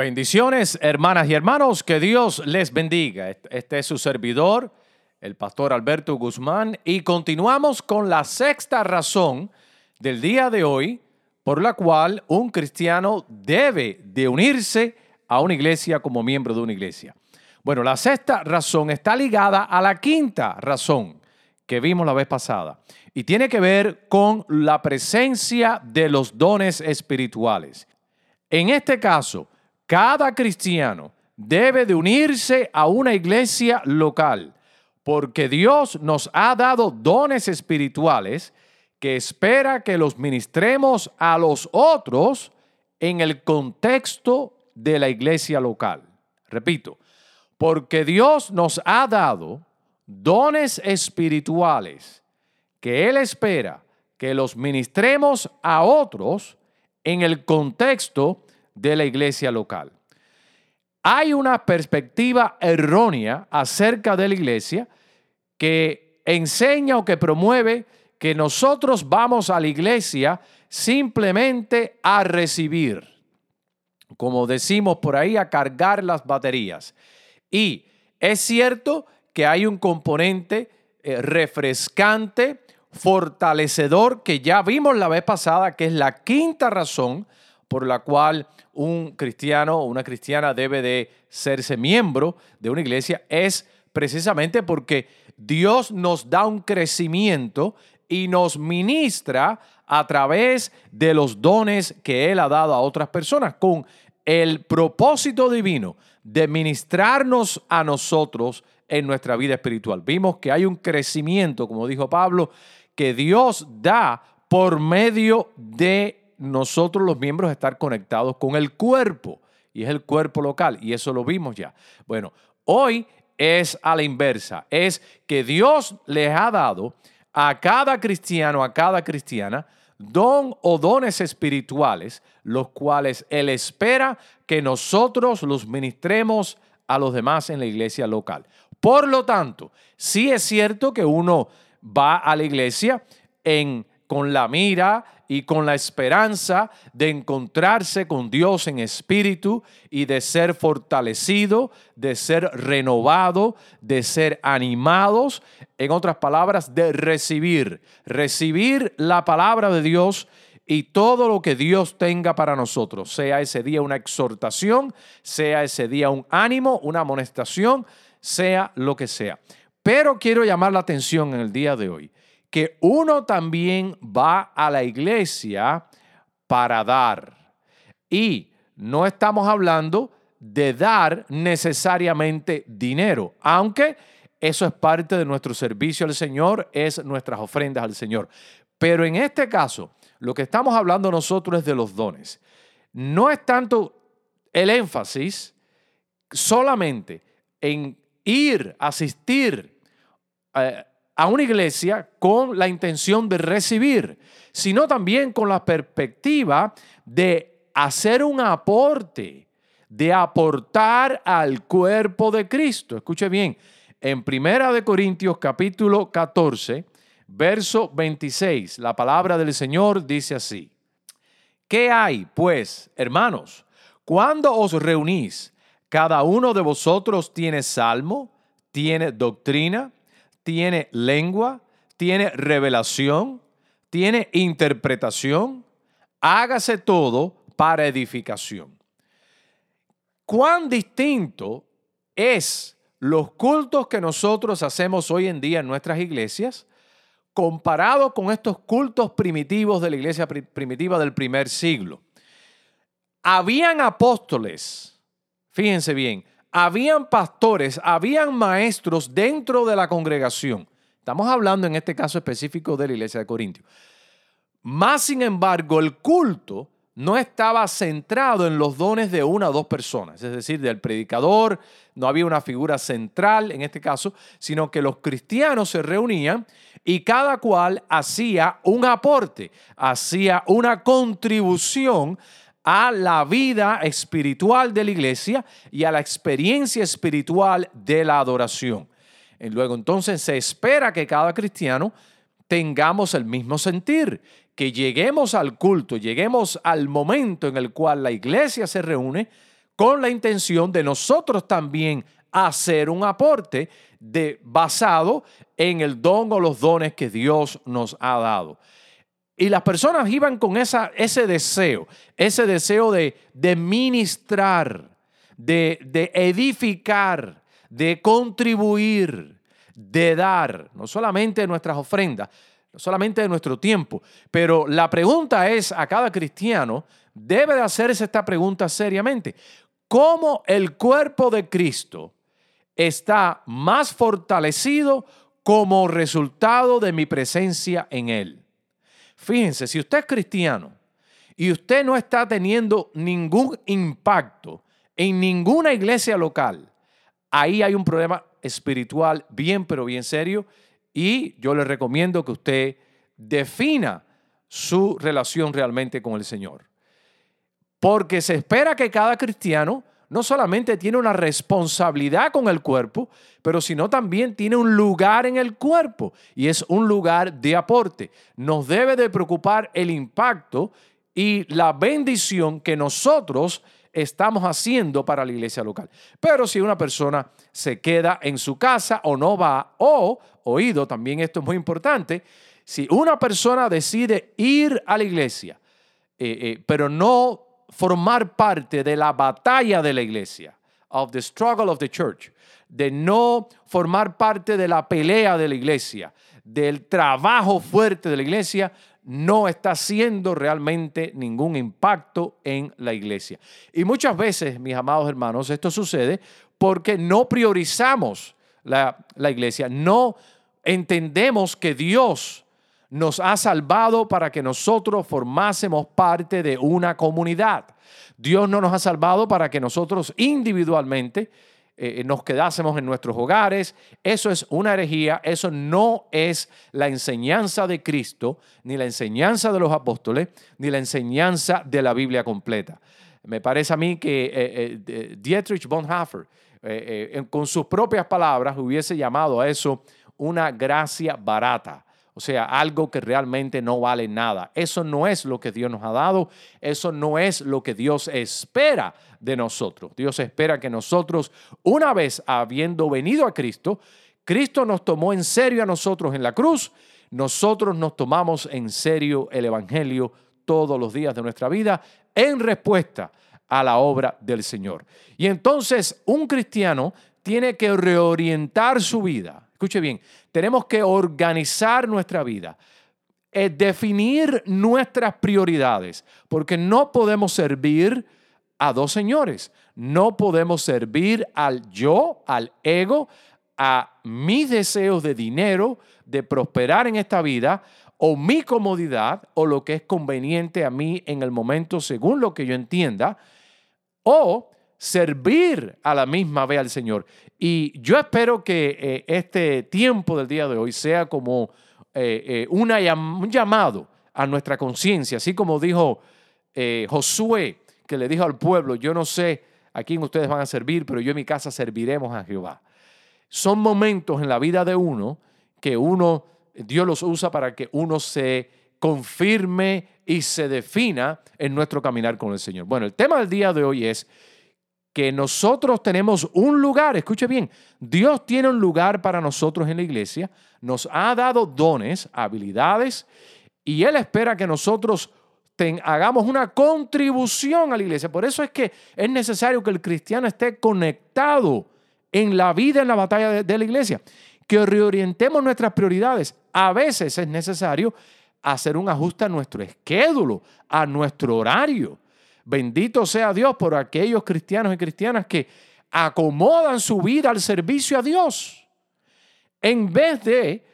Bendiciones, hermanas y hermanos, que Dios les bendiga. Este es su servidor, el pastor Alberto Guzmán, y continuamos con la sexta razón del día de hoy por la cual un cristiano debe de unirse a una iglesia como miembro de una iglesia. Bueno, la sexta razón está ligada a la quinta razón que vimos la vez pasada y tiene que ver con la presencia de los dones espirituales. En este caso, cada cristiano debe de unirse a una iglesia local, porque Dios nos ha dado dones espirituales que espera que los ministremos a los otros en el contexto de la iglesia local. Repito, porque Dios nos ha dado dones espirituales que Él espera que los ministremos a otros en el contexto de la iglesia local. Hay una perspectiva errónea acerca de la iglesia que enseña o que promueve que nosotros vamos a la iglesia simplemente a recibir, como decimos por ahí, a cargar las baterías. Y es cierto que hay un componente eh, refrescante, fortalecedor, que ya vimos la vez pasada, que es la quinta razón por la cual un cristiano o una cristiana debe de serse miembro de una iglesia es precisamente porque Dios nos da un crecimiento y nos ministra a través de los dones que Él ha dado a otras personas con el propósito divino de ministrarnos a nosotros en nuestra vida espiritual. Vimos que hay un crecimiento, como dijo Pablo, que Dios da por medio de nosotros los miembros estar conectados con el cuerpo, y es el cuerpo local, y eso lo vimos ya. Bueno, hoy es a la inversa, es que Dios les ha dado a cada cristiano, a cada cristiana, don o dones espirituales, los cuales Él espera que nosotros los ministremos a los demás en la iglesia local. Por lo tanto, sí es cierto que uno va a la iglesia en, con la mira y con la esperanza de encontrarse con Dios en espíritu y de ser fortalecido, de ser renovado, de ser animados, en otras palabras, de recibir, recibir la palabra de Dios y todo lo que Dios tenga para nosotros, sea ese día una exhortación, sea ese día un ánimo, una amonestación, sea lo que sea. Pero quiero llamar la atención en el día de hoy que uno también va a la iglesia para dar. Y no estamos hablando de dar necesariamente dinero, aunque eso es parte de nuestro servicio al Señor, es nuestras ofrendas al Señor. Pero en este caso, lo que estamos hablando nosotros es de los dones. No es tanto el énfasis solamente en ir, asistir, eh, a una iglesia con la intención de recibir, sino también con la perspectiva de hacer un aporte, de aportar al cuerpo de Cristo. Escuche bien, en Primera de Corintios capítulo 14, verso 26, la palabra del Señor dice así: ¿Qué hay, pues, hermanos, cuando os reunís? Cada uno de vosotros tiene salmo, tiene doctrina, tiene lengua, tiene revelación, tiene interpretación. Hágase todo para edificación. ¿Cuán distinto es los cultos que nosotros hacemos hoy en día en nuestras iglesias comparado con estos cultos primitivos de la iglesia primitiva del primer siglo? Habían apóstoles, fíjense bien, habían pastores, habían maestros dentro de la congregación. Estamos hablando en este caso específico de la iglesia de Corintio. Más sin embargo, el culto no estaba centrado en los dones de una o dos personas, es decir, del predicador, no había una figura central en este caso, sino que los cristianos se reunían y cada cual hacía un aporte, hacía una contribución a la vida espiritual de la iglesia y a la experiencia espiritual de la adoración. Y luego entonces se espera que cada cristiano tengamos el mismo sentir, que lleguemos al culto, lleguemos al momento en el cual la iglesia se reúne con la intención de nosotros también hacer un aporte de, basado en el don o los dones que Dios nos ha dado. Y las personas iban con ese deseo, ese deseo de, ministrar, de, de edificar, de contribuir, de dar, no solamente nuestras ofrendas, no solamente de nuestro tiempo, pero la pregunta es a cada cristiano, debe de hacerse esta pregunta seriamente. ¿Cómo el cuerpo de Cristo está más fortalecido como resultado de mi presencia en él? Fíjense, si usted es cristiano y usted no está teniendo ningún impacto en ninguna iglesia local, ahí hay un problema espiritual bien, pero bien serio y yo le recomiendo que usted defina su relación realmente con el Señor. Porque se espera que cada cristiano no solamente tiene una responsabilidad con el cuerpo, pero sino también tiene un lugar en el cuerpo y es un lugar de aporte. Nos debe de preocupar el impacto y la bendición que nosotros estamos haciendo para la iglesia local. Pero si una persona se queda en su casa o no va, o, oído, también esto es muy importante, si una persona decide ir a la iglesia, eh, eh, pero no formar parte de la batalla de la iglesia, of the struggle of the church, de no formar parte de la pelea de la iglesia, del trabajo fuerte de la iglesia, no está haciendo realmente ningún impacto en la iglesia. Y muchas veces, mis amados hermanos, esto sucede porque no priorizamos la, la iglesia, no entendemos que Dios nos ha salvado para que nosotros formásemos parte de una comunidad. Dios no nos ha salvado para que nosotros individualmente eh, nos quedásemos en nuestros hogares. Eso es una herejía, eso no es la enseñanza de Cristo, ni la enseñanza de los apóstoles, ni la enseñanza de la Biblia completa. Me parece a mí que eh, eh, Dietrich Bonhoeffer, con sus propias palabras, hubiese llamado a eso una gracia barata. O sea, algo que realmente no vale nada. Eso no es lo que Dios nos ha dado. Eso no es lo que Dios espera de nosotros. Dios espera que nosotros, una vez habiendo venido a Cristo, Cristo nos tomó en serio a nosotros en la cruz. Nosotros nos tomamos en serio el Evangelio todos los días de nuestra vida en respuesta a la obra del Señor. Y entonces un cristiano tiene que reorientar su vida Escuche bien, tenemos que organizar nuestra vida, es definir nuestras prioridades, porque no podemos servir a dos señores. No podemos servir al yo, al ego, a mis deseos de dinero, de prosperar en esta vida, o mi comodidad, o lo que es conveniente a mí en el momento según lo que yo entienda, o servir a la misma vez al Señor. Y yo espero que eh, este tiempo del día de hoy sea como eh, eh, un llamado a nuestra conciencia, así como dijo Josué, que le dijo al pueblo, yo no sé a quién ustedes van a servir, pero yo en mi casa serviremos a Jehová. Son momentos en la vida de uno que uno, Dios los usa para que uno se confirme y se defina en nuestro caminar con el Señor. Bueno, el tema del día de hoy es que nosotros tenemos un lugar, escuche bien, Dios tiene un lugar para nosotros en la iglesia, nos ha dado dones, habilidades, y Él espera que nosotros hagamos una contribución a la iglesia. Por eso es que es necesario que el cristiano esté conectado en la vida, en la batalla de, la iglesia. Que reorientemos nuestras prioridades. A veces es necesario hacer un ajuste a nuestro esquedulo, a nuestro horario. Bendito sea Dios por aquellos cristianos y cristianas que acomodan su vida al servicio a Dios, en vez de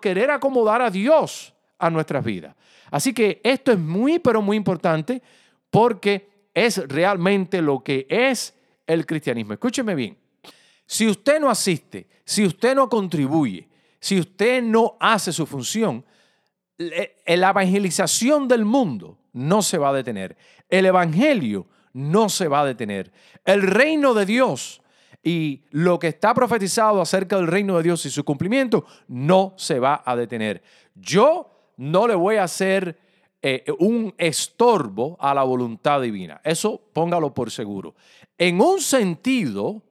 querer acomodar a Dios a nuestras vidas. Así que esto es muy, pero muy importante porque es realmente lo que es el cristianismo. Escúcheme bien, si usted no asiste, si usted no contribuye, si usted no hace su función, la evangelización del mundo no se va a detener. El evangelio no se va a detener. El reino de Dios y lo que está profetizado acerca del reino de Dios y su cumplimiento no se va a detener. Yo no le voy a hacer eh, un estorbo a la voluntad divina. Eso póngalo por seguro. En un sentido,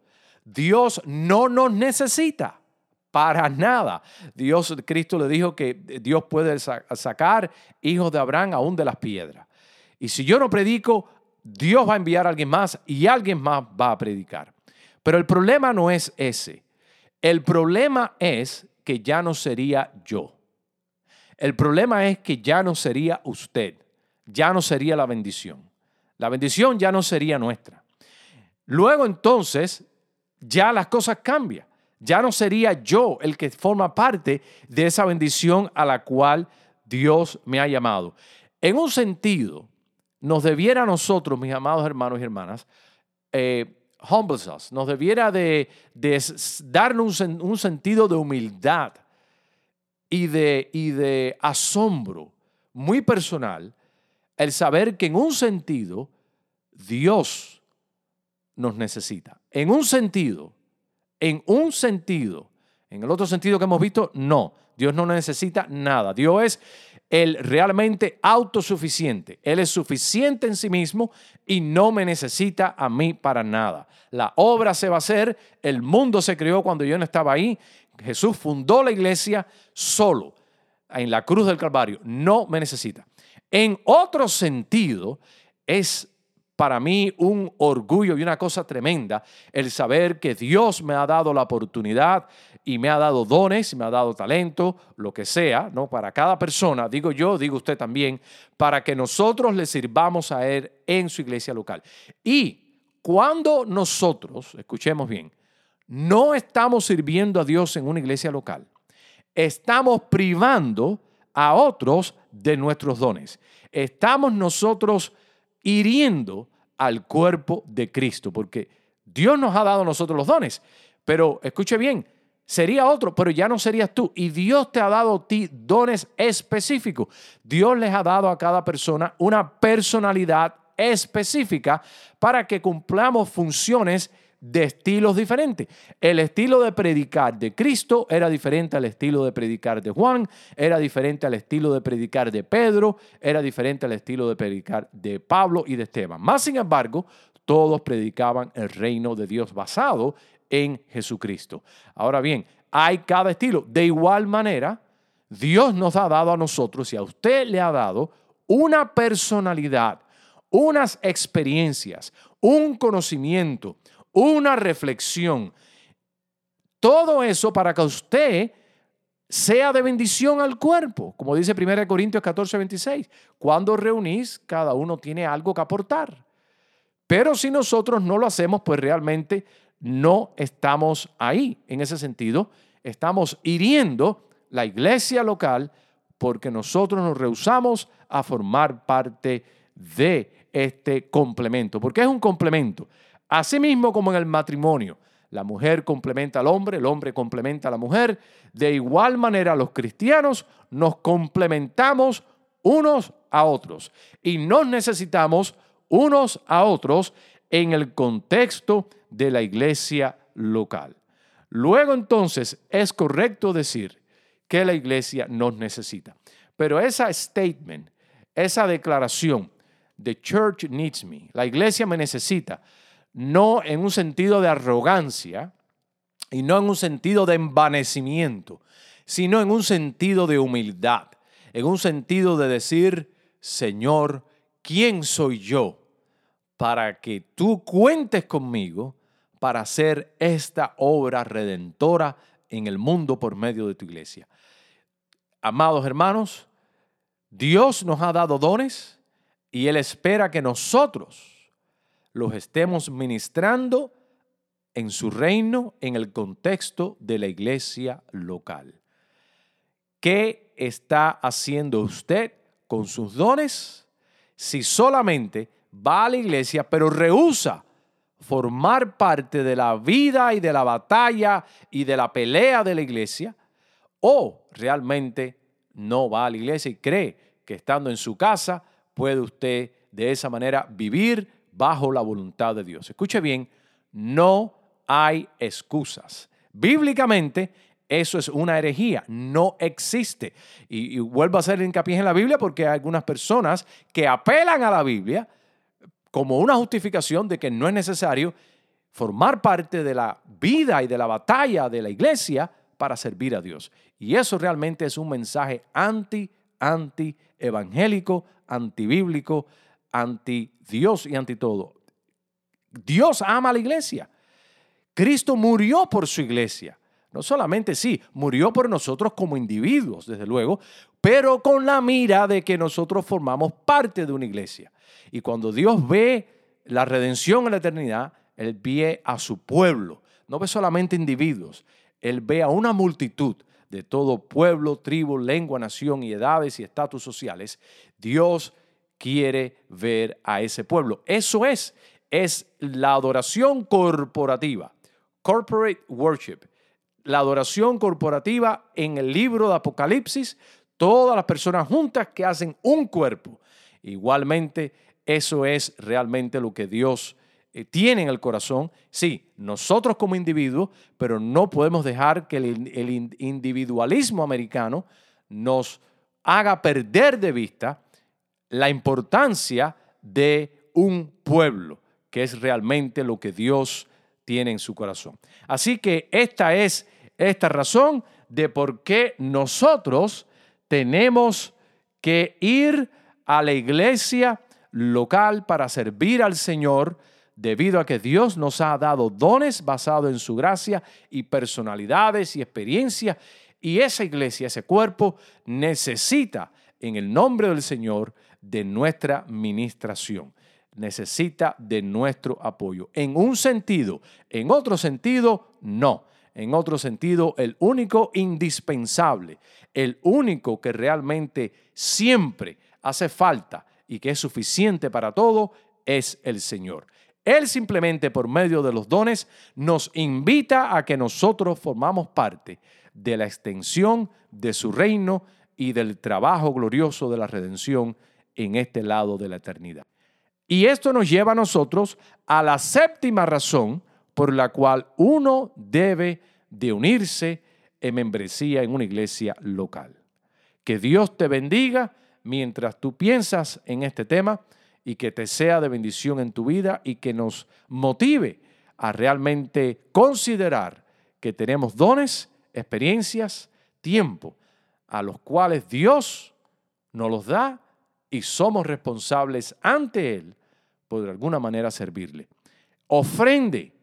Dios no nos necesita. Para nada. Dios, Cristo le dijo que Dios puede sacar hijos de Abraham aún de las piedras. Y si yo no predico, Dios va a enviar a alguien más y alguien más va a predicar. Pero el problema no es ese. El problema es que ya no sería yo. El problema es que ya no sería usted. Ya no sería la bendición. La bendición ya no sería nuestra. Luego entonces, ya las cosas cambian. Ya no sería yo el que forma parte de esa bendición a la cual Dios me ha llamado. En un sentido, nos debiera a nosotros, mis amados hermanos y hermanas, eh, us, nos debiera de, darnos un, sentido de humildad y de asombro muy personal el saber que en un sentido Dios nos necesita. En un sentido, en un sentido, en el otro sentido que hemos visto, no. Dios no necesita nada. Dios es el realmente autosuficiente. Él es suficiente en sí mismo y no me necesita a mí para nada. La obra se va a hacer, el mundo se creó cuando yo no estaba ahí. Jesús fundó la iglesia solo en la cruz del Calvario. No me necesita. En otro sentido, es para mí un orgullo y una cosa tremenda el saber que Dios me ha dado la oportunidad y me ha dado dones, me ha dado talento, lo que sea, ¿no? Para cada persona, digo yo, digo usted también, para que nosotros le sirvamos a Él en su iglesia local. Y cuando nosotros, escuchemos bien, no estamos sirviendo a Dios en una iglesia local, estamos privando a otros de nuestros dones. Estamos nosotros hiriendo al cuerpo de Cristo, porque Dios nos ha dado a nosotros los dones. Pero escuche bien, sería otro, pero ya no serías tú. Y Dios te ha dado a ti dones específicos. Dios les ha dado a cada persona una personalidad específica para que cumplamos funciones de estilos diferentes. El estilo de predicar de Cristo era diferente al estilo de predicar de Juan, era diferente al estilo de predicar de Pedro, era diferente al estilo de predicar de Pablo y de Esteban. Más sin embargo, todos predicaban el reino de Dios basado en Jesucristo. Ahora bien, hay cada estilo. De igual manera, Dios nos ha dado a nosotros y a usted le ha dado una personalidad, unas experiencias, un conocimiento, una reflexión. Todo eso para que usted sea de bendición al cuerpo, como dice 1 Corintios 14, 26. Cuando reunís, cada uno tiene algo que aportar. Pero si nosotros no lo hacemos, pues realmente no estamos ahí. En ese sentido, estamos hiriendo la iglesia local porque nosotros nos rehusamos a formar parte de este complemento. Porque es un complemento. Asimismo como en el matrimonio, la mujer complementa al hombre, el hombre complementa a la mujer. De igual manera los cristianos nos complementamos unos a otros y nos necesitamos unos a otros en el contexto de la iglesia local. Luego entonces es correcto decir que la iglesia nos necesita. Pero esa statement, esa declaración, the church needs me, la iglesia me necesita, no en un sentido de arrogancia y no en un sentido de envanecimiento, sino en un sentido de humildad, en un sentido de decir, Señor, ¿quién soy yo para que tú cuentes conmigo para hacer esta obra redentora en el mundo por medio de tu iglesia? Amados hermanos, Dios nos ha dado dones y Él espera que nosotros los estemos ministrando en su reino en el contexto de la iglesia local. ¿Qué está haciendo usted con sus dones si solamente va a la iglesia pero rehúsa formar parte de la vida y de la batalla y de la pelea de la iglesia? ¿O realmente no va a la iglesia y cree que estando en su casa puede usted de esa manera vivir bajo la voluntad de Dios? Escuche bien, no hay excusas. Bíblicamente, eso es una herejía, no existe. Y, vuelvo a hacer hincapié en la Biblia porque hay algunas personas que apelan a la Biblia como una justificación de que no es necesario formar parte de la vida y de la batalla de la iglesia para servir a Dios. Y eso realmente es un mensaje anti, anti evangélico, antibíblico, anti Dios y anti todo. Dios ama a la iglesia. Cristo murió por su iglesia. No solamente sí, murió por nosotros como individuos, desde luego, pero con la mira de que nosotros formamos parte de una iglesia. Y cuando Dios ve la redención en la eternidad, Él ve a su pueblo, no ve solamente individuos, Él ve a una multitud de todo pueblo, tribu, lengua, nación y edades y estatus sociales. Dios quiere ver a ese pueblo. Eso es, es la adoración corporativa, corporate worship la adoración corporativa en el libro de Apocalipsis, todas las personas juntas que hacen un cuerpo. Igualmente, eso es realmente lo que Dios eh, tiene en el corazón. Sí, nosotros como individuos, pero no podemos dejar que el, el individualismo americano nos haga perder de vista la importancia de un pueblo, que es realmente lo que Dios tiene en su corazón. Así que esta es esta razón de por qué nosotros tenemos que ir a la iglesia local para servir al Señor debido a que Dios nos ha dado dones basados en su gracia y personalidades y experiencias. Y esa iglesia, ese cuerpo, necesita en el nombre del Señor de nuestra ministración. Necesita de nuestro apoyo. En un sentido, en otro sentido, no en otro sentido, el único indispensable, el único que realmente siempre hace falta y que es suficiente para todo, es el Señor. Él simplemente por medio de los dones nos invita a que nosotros formamos parte de la extensión de su reino y del trabajo glorioso de la redención en este lado de la eternidad. Y esto nos lleva a nosotros a la séptima razón por la cual uno debe de unirse en membresía en una iglesia local. Que Dios te bendiga mientras tú piensas en este tema y que te sea de bendición en tu vida y que nos motive a realmente considerar que tenemos dones, experiencias, tiempo, a los cuales Dios nos los da y somos responsables ante Él por de alguna manera servirle. Ofrende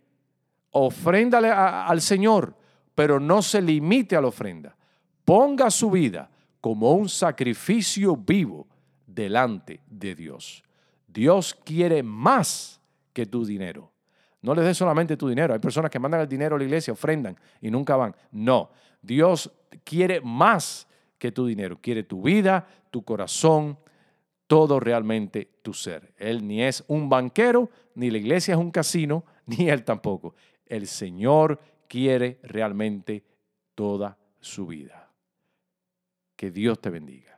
ofréndale al Señor, pero no se limite a la ofrenda. Ponga su vida como un sacrificio vivo delante de Dios. Dios quiere más que tu dinero. No le des solamente tu dinero. Hay personas que mandan el dinero a la iglesia, ofrendan y nunca van. No, Dios quiere más que tu dinero. Quiere tu vida, tu corazón, todo realmente tu ser. Él ni es un banquero, ni la iglesia es un casino, ni él tampoco el Señor quiere realmente toda su vida. Que Dios te bendiga.